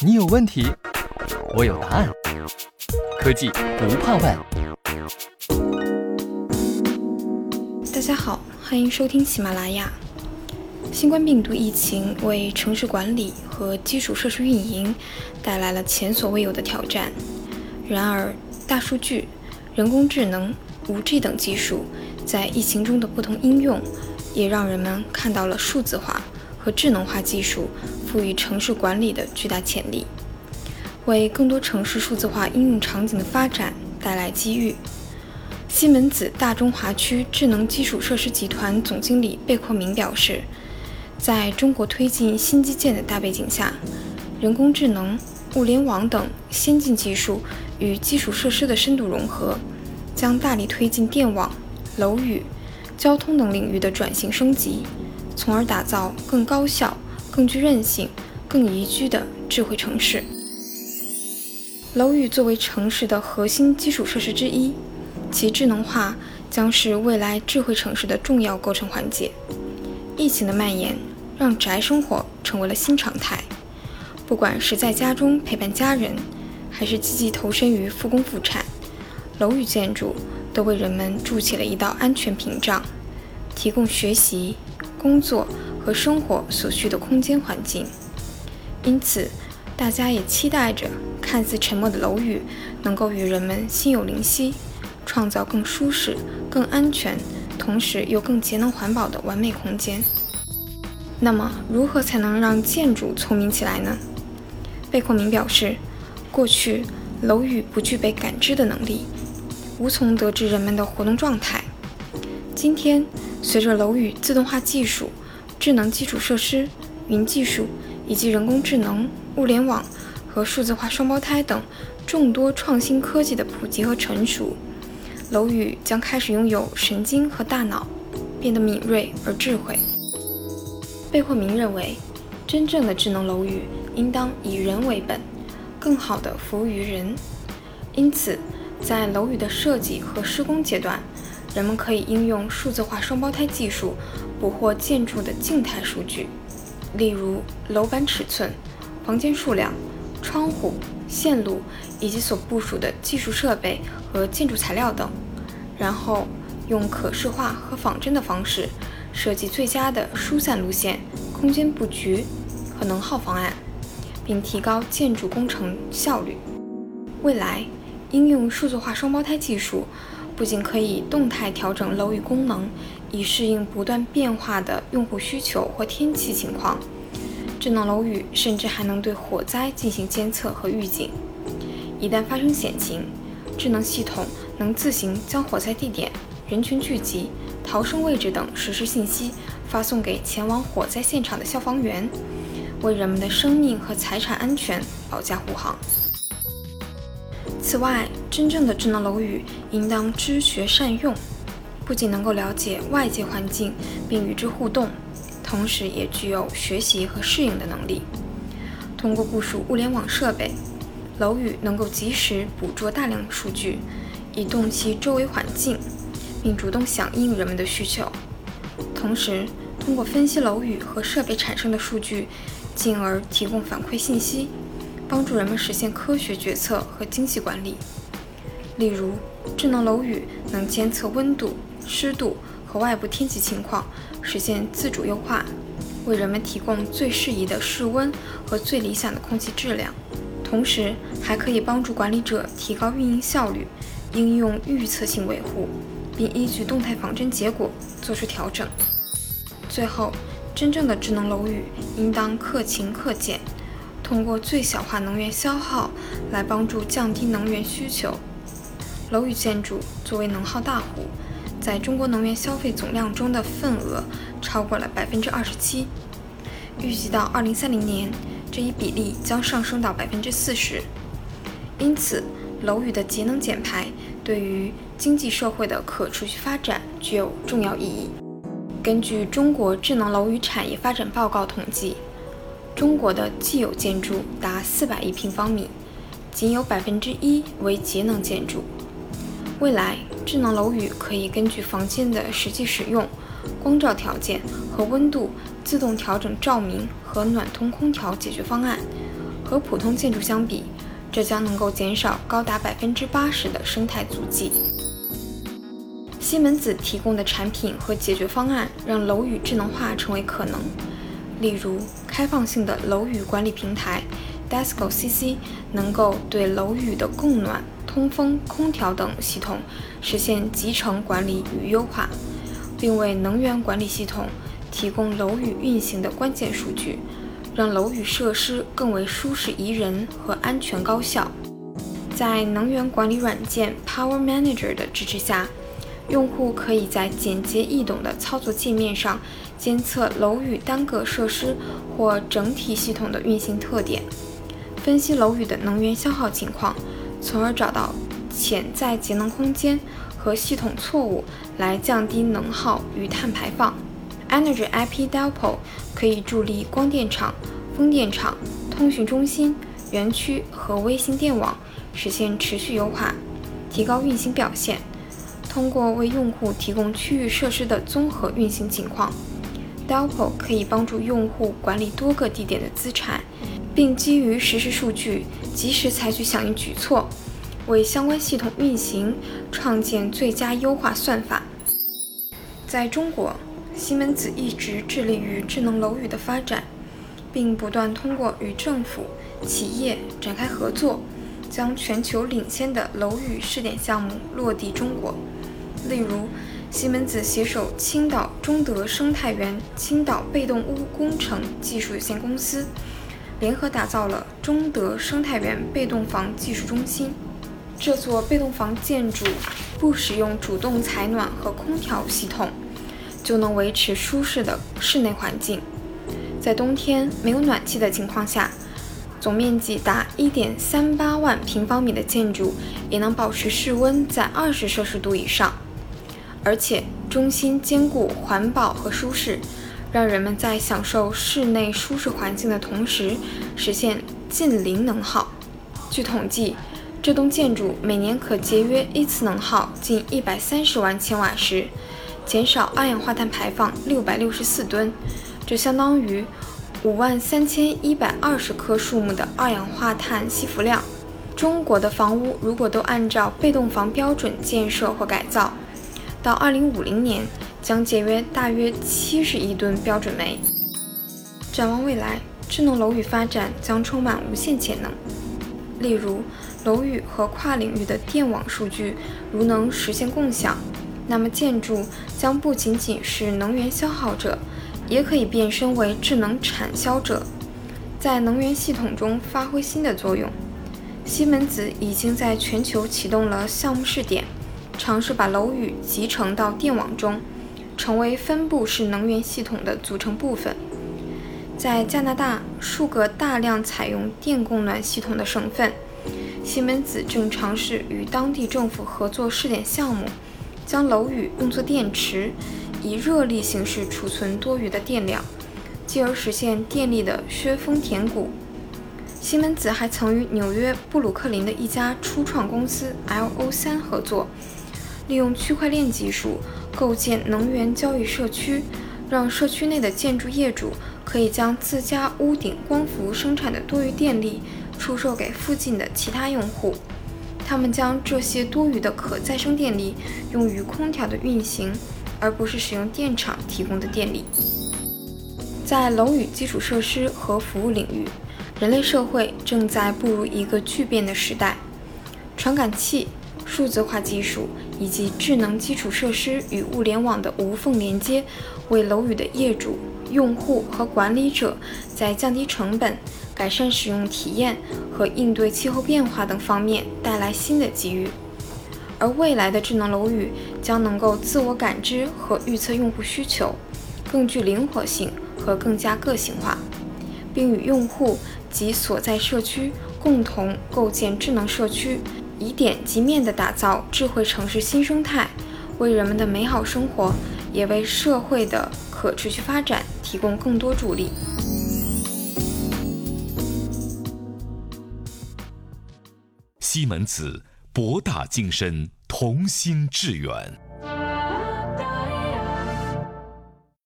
你有问题，我有答案。科技不怕问。大家好，欢迎收听喜马拉雅。新冠病毒疫情为城市管理和基础设施运营带来了前所未有的挑战。然而，大数据、人工智能、5G 等技术在疫情中的不同应用，也让人们看到了数字化和智能化技术赋予城市管理的巨大潜力。为更多城市数字化应用场景的发展带来机遇。西门子大中华区智能基础设施集团总经理贝阔明表示，在中国推进新基建的大背景下，人工智能、物联网等先进技术与基础设施的深度融合，将大力推进电网、楼宇、交通等领域的转型升级，从而打造更高效、更具韧性、更宜居的智慧城市。楼宇作为城市的核心基础设施之一，其智能化将是未来智慧城市的重要构成环节。疫情的蔓延让宅生活成为了新常态，不管是在家中陪伴家人，还是积极投身于复工复产，楼宇建筑都为人们筑起了一道安全屏障，提供学习、工作和生活所需的空间环境。因此，大家也期待着。看似沉默的楼宇，能够与人们心有灵犀，创造更舒适、更安全，同时又更节能环保的完美空间。那么，如何才能让建筑聪明起来呢？贝聿铭表示，过去楼宇不具备感知的能力，无从得知人们的活动状态。今天，随着楼宇自动化技术、智能基础设施、云技术以及人工智能、物联网。和数字化双胞胎等众多创新科技的普及和成熟，楼宇将开始拥有神经和大脑，变得敏锐而智慧。贝聿铭认为，真正的智能楼宇应当以人为本，更好地服务于人。因此，在楼宇的设计和施工阶段，人们可以应用数字化双胞胎技术，捕获建筑的静态数据，例如楼板尺寸、房间数量。窗户、线路以及所部署的技术设备和建筑材料等，然后用可视化和仿真的方式设计最佳的疏散路线、空间布局和能耗方案，并提高建筑工程效率。未来，应用数字化双胞胎技术，不仅可以动态调整楼宇功能，以适应不断变化的用户需求或天气情况。智能楼宇甚至还能对火灾进行监测和预警，一旦发生险情，智能系统能自行将火灾地点、人群聚集、逃生位置等实时信息发送给前往火灾现场的消防员，为人们的生命和财产安全保驾护航。此外，真正的智能楼宇应当知学善用，不仅能够了解外界环境并与之互动。同时，也具有学习和适应的能力。通过部署物联网设备，楼宇能够及时捕捉大量数据，移动其周围环境，并主动响应人们的需求。同时，通过分析楼宇和设备产生的数据，进而提供反馈信息，帮助人们实现科学决策和精细管理。例如，智能楼宇能监测温度、湿度。和外部天气情况实现自主优化，为人们提供最适宜的室温和最理想的空气质量，同时还可以帮助管理者提高运营效率，应用预测性维护，并依据动态仿真结果做出调整。最后，真正的智能楼宇应当克勤克俭，通过最小化能源消耗来帮助降低能源需求。楼宇建筑作为能耗大户。在中国能源消费总量中的份额超过了百分之二十七，预计到二零三零年，这一比例将上升到百分之四十。因此，楼宇的节能减排对于经济社会的可持续发展具有重要意义。根据《中国智能楼宇产业发展报告》统计，中国的既有建筑达四百亿平方米，仅有百分之一为节能建筑。未来，智能楼宇可以根据房间的实际使用、光照条件和温度，自动调整照明和暖通空调解决方案，和普通建筑相比，这将能够减少高达百分之八十的生态足迹。西门子提供的产品和解决方案让楼宇智能化成为可能，例如开放性的楼宇管理平台 Desco CC 能够对楼宇的供暖、通风、空调等系统实现集成管理与优化，并为能源管理系统提供楼宇运行的关键数据，让楼宇设施更为舒适宜人和安全高效。在能源管理软件 Power Manager 的支持下。用户可以在简洁易懂的操作界面上监测楼宇单个设施或整体系统的运行特点，分析楼宇的能源消耗情况，从而找到潜在节能空间和系统错误，来降低能耗与碳排放。Energy IP Depot 可以助力光电厂、风电厂、通讯中心、园区和卫星电网实现持续优化，提高运行表现。通过为用户提供区域设施的综合运行情况 d e l p o 可以帮助用户管理多个地点的资产，并基于实时数据及时采取响应举措，为相关系统运行创建最佳优化算法。在中国，西门子一直致力于智能楼宇的发展，并不断通过与政府、企业展开合作，将全球领先的楼宇试点项目落地中国。例如，西门子携手青岛中德生态园青岛被动屋工程技术有限公司，联合打造了中德生态园被动房技术中心。这座被动房建筑不使用主动采暖和空调系统，就能维持舒适的室内环境。在冬天没有暖气的情况下，总面积达1.38万平方米的建筑也能保持室温在20摄氏度以上。而且中心兼顾环保和舒适，让人们在享受室内舒适环境的同时，实现近零能耗。据统计，这栋建筑每年可节约一次能耗近一百三十万千瓦时，减少二氧化碳排放六百六十四吨，这相当于五万三千一百二十棵树木的二氧化碳吸附量。中国的房屋如果都按照被动房标准建设或改造，到二零五零年，将节约大约七十亿吨标准煤。展望未来，智能楼宇发展将充满无限潜能。例如，楼宇和跨领域的电网数据如能实现共享，那么建筑将不仅仅是能源消耗者，也可以变身为智能产销者，在能源系统中发挥新的作用。西门子已经在全球启动了项目试点。尝试把楼宇集成到电网中，成为分布式能源系统的组成部分。在加拿大数个大量采用电供暖系统的省份，西门子正尝试与当地政府合作试点项目，将楼宇用作电池，以热力形式储存多余的电量，继而实现电力的削峰填谷。西门子还曾与纽约布鲁克林的一家初创公司 LO3 合作。利用区块链技术构建能源交易社区，让社区内的建筑业主可以将自家屋顶光伏生产的多余电力出售给附近的其他用户。他们将这些多余的可再生电力用于空调的运行，而不是使用电厂提供的电力。在楼宇基础设施和服务领域，人类社会正在步入一个巨变的时代。传感器。数字化技术以及智能基础设施与物联网的无缝连接，为楼宇的业主、用户和管理者在降低成本、改善使用体验和应对气候变化等方面带来新的机遇。而未来的智能楼宇将能够自我感知和预测用户需求，更具灵活性和更加个性化，并与用户及所在社区共同构建智能社区。以点及面地打造智慧城市新生态，为人们的美好生活，也为社会的可持续发展提供更多助力。西门子，博大精深，同心致远。